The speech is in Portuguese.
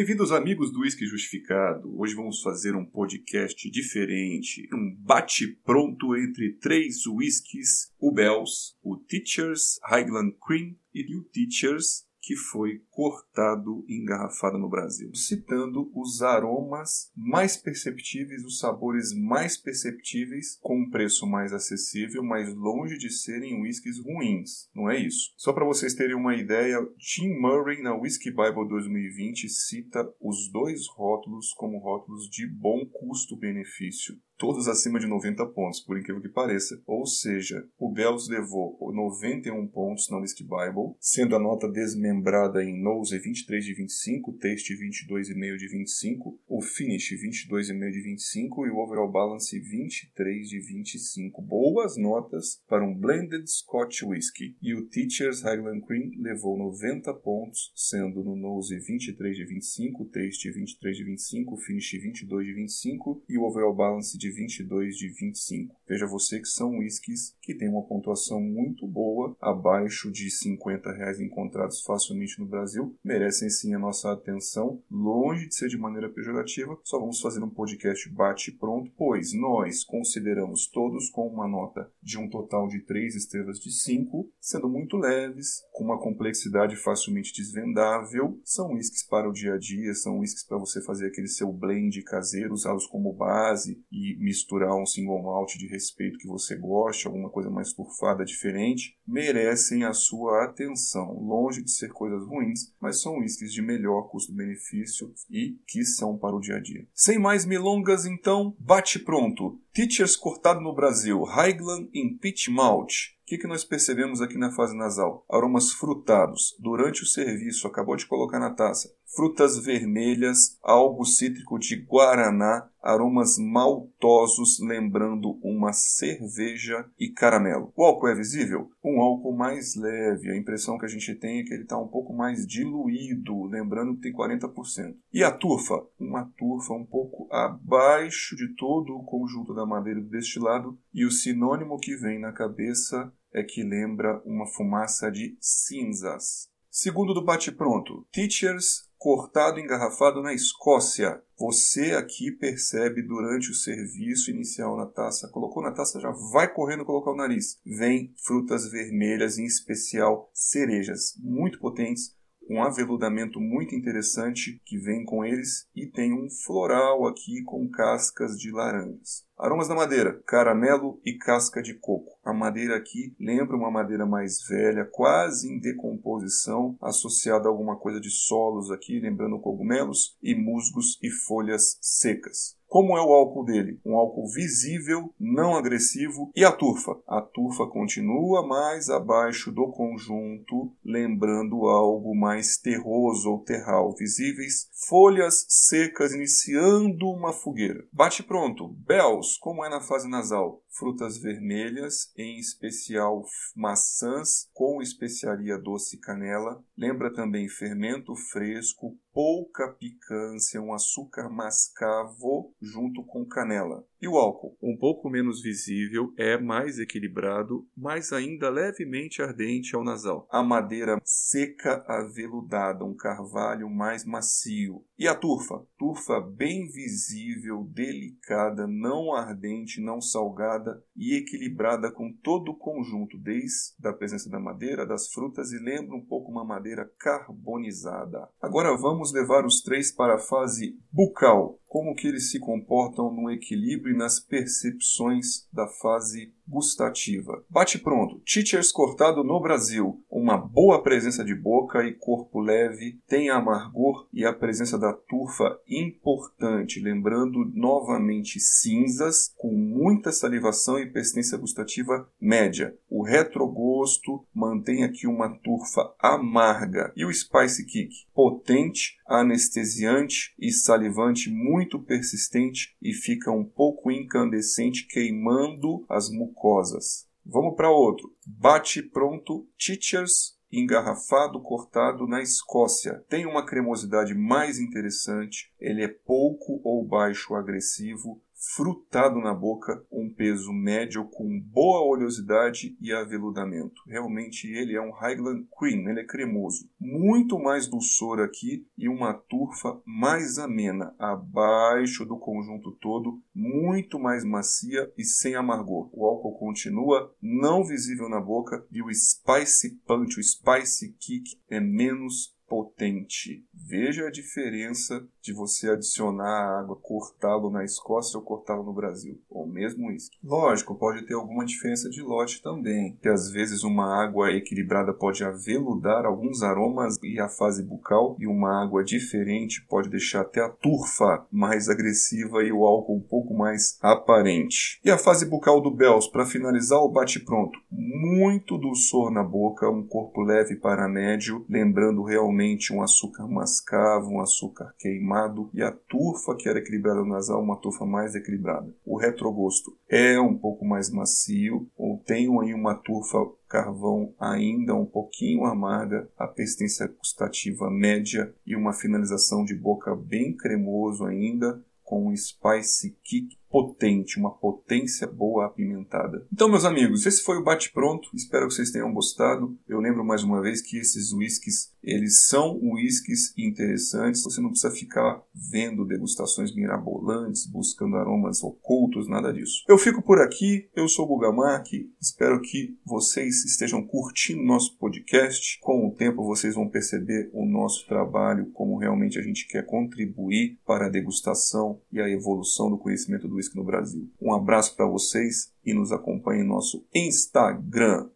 Bem-vindos, amigos do Whisky Justificado. Hoje vamos fazer um podcast diferente, um bate-pronto entre três whiskies, o Bells, o Teachers Highland Cream e o Teachers que foi cortado e engarrafado no Brasil, citando os aromas mais perceptíveis, os sabores mais perceptíveis, com um preço mais acessível, mas longe de serem whiskies ruins. Não é isso. Só para vocês terem uma ideia, Tim Murray na Whisky Bible 2020 cita os dois rótulos como rótulos de bom custo-benefício todos acima de 90 pontos, por incrível que pareça. Ou seja, o Bells levou 91 pontos na Whisky Bible, sendo a nota desmembrada em Nose 23 de 25, Taste 22,5 de 25, o Finish 22,5 de 25 e o Overall Balance 23 de 25. Boas notas para um Blended Scotch Whisky. E o Teacher's Highland Cream levou 90 pontos, sendo no Nose 23 de 25, Taste 23 de 25, Finish 22 de 25 e o Overall Balance de 22 de 25. Veja você que são whiskies que têm uma pontuação muito boa, abaixo de 50 reais encontrados facilmente no Brasil, merecem sim a nossa atenção, longe de ser de maneira pejorativa, só vamos fazer um podcast bate pronto, pois nós consideramos todos com uma nota de um total de 3 estrelas de 5, sendo muito leves, com uma complexidade facilmente desvendável, são whiskies para o dia a dia, são whiskies para você fazer aquele seu blend caseiro, usá-los como base e misturar um single malt de respeito que você goste, alguma coisa mais turfada, diferente, merecem a sua atenção. Longe de ser coisas ruins, mas são whiskies de melhor custo-benefício e que são para o dia a dia. Sem mais milongas, então, bate pronto. Teachers cortado no Brasil, Highland em Pitch Malt. O que, que nós percebemos aqui na fase nasal? Aromas frutados. Durante o serviço, acabou de colocar na taça frutas vermelhas, algo cítrico de guaraná, aromas maltosos lembrando uma cerveja e caramelo. O álcool é visível? Um álcool mais leve. A impressão que a gente tem é que ele está um pouco mais diluído, lembrando que tem 40%. E a turfa? Uma turfa um pouco abaixo de todo o conjunto da madeira do destilado e o sinônimo que vem na cabeça é que lembra uma fumaça de cinzas. Segundo do bate-pronto, Teachers cortado e engarrafado na Escócia. Você aqui percebe durante o serviço inicial na taça, colocou na taça, já vai correndo colocar o nariz. Vem frutas vermelhas, em especial cerejas, muito potentes, um aveludamento muito interessante que vem com eles e tem um floral aqui com cascas de laranjas. Aromas da madeira: caramelo e casca de coco. A madeira aqui lembra uma madeira mais velha, quase em decomposição, associada a alguma coisa de solos aqui, lembrando cogumelos e musgos e folhas secas. Como é o álcool dele? Um álcool visível, não agressivo. E a turfa? A turfa continua mais abaixo do conjunto, lembrando algo mais terroso ou terral. Visíveis folhas secas iniciando uma fogueira. Bate pronto. Bells, como é na fase nasal? frutas vermelhas, em especial maçãs com especiaria doce canela. Lembra também fermento fresco, pouca picância, um açúcar mascavo junto com canela. E o álcool, um pouco menos visível, é mais equilibrado, mas ainda levemente ardente ao nasal. A madeira seca aveludada, um carvalho mais macio. E a turfa, turfa bem visível, delicada, não ardente, não salgada e equilibrada com todo o conjunto, desde a presença da madeira, das frutas e lembra um pouco uma madeira carbonizada. Agora vamos levar os três para a fase bucal, como que eles se comportam no equilíbrio e nas percepções da fase gustativa. Bate pronto. Teachers cortado no Brasil. Uma boa presença de boca e corpo leve, tem amargor e a presença da turfa importante, lembrando novamente cinzas com muita salivação e persistência gustativa média. O retrogosto mantém aqui uma turfa amarga e o spice kick potente, anestesiante e salivante muito persistente e fica um pouco incandescente queimando as mucosas. Vamos para outro. Bate pronto Teachers engarrafado cortado na Escócia. Tem uma cremosidade mais interessante, ele é pouco ou baixo agressivo, frutado na boca, um peso médio com boa oleosidade e aveludamento. Realmente ele é um Highland Cream, ele é cremoso. Muito mais dulçor aqui e uma turfa mais amena, abaixo do conjunto todo, muito mais macia e sem amargor. O álcool continua não visível na boca e o Spicy Punch, o Spicy Kick é menos potente. Veja a diferença de você adicionar água, cortá-lo na Escócia ou cortá-lo no Brasil, ou mesmo uísque. Lógico, pode ter alguma diferença de lote também, que às vezes uma água equilibrada pode aveludar alguns aromas e a fase bucal, e uma água diferente pode deixar até a turfa mais agressiva e o álcool um pouco mais aparente. E a fase bucal do Bells, para finalizar o bate-pronto, muito dulçor na boca, um corpo leve para médio, lembrando realmente um açúcar mascavo, um açúcar queimado e a turfa que era equilibrada nasal, uma turfa mais equilibrada. O retrogosto é um pouco mais macio, ou tem aí uma turfa carvão ainda um pouquinho amarga, a persistência gustativa média e uma finalização de boca bem cremoso ainda, com um spicy kick potente, uma potência boa apimentada. Então, meus amigos, esse foi o bate-pronto. Espero que vocês tenham gostado. Eu lembro mais uma vez que esses whiskies, eles são whiskies interessantes. Você não precisa ficar vendo degustações mirabolantes, buscando aromas ocultos, nada disso. Eu fico por aqui. Eu sou o Bugamak. Espero que vocês estejam curtindo nosso podcast. Com o tempo, vocês vão perceber o nosso trabalho, como realmente a gente quer contribuir para a degustação e a evolução do conhecimento do no Brasil. Um abraço para vocês e nos acompanhe no nosso Instagram.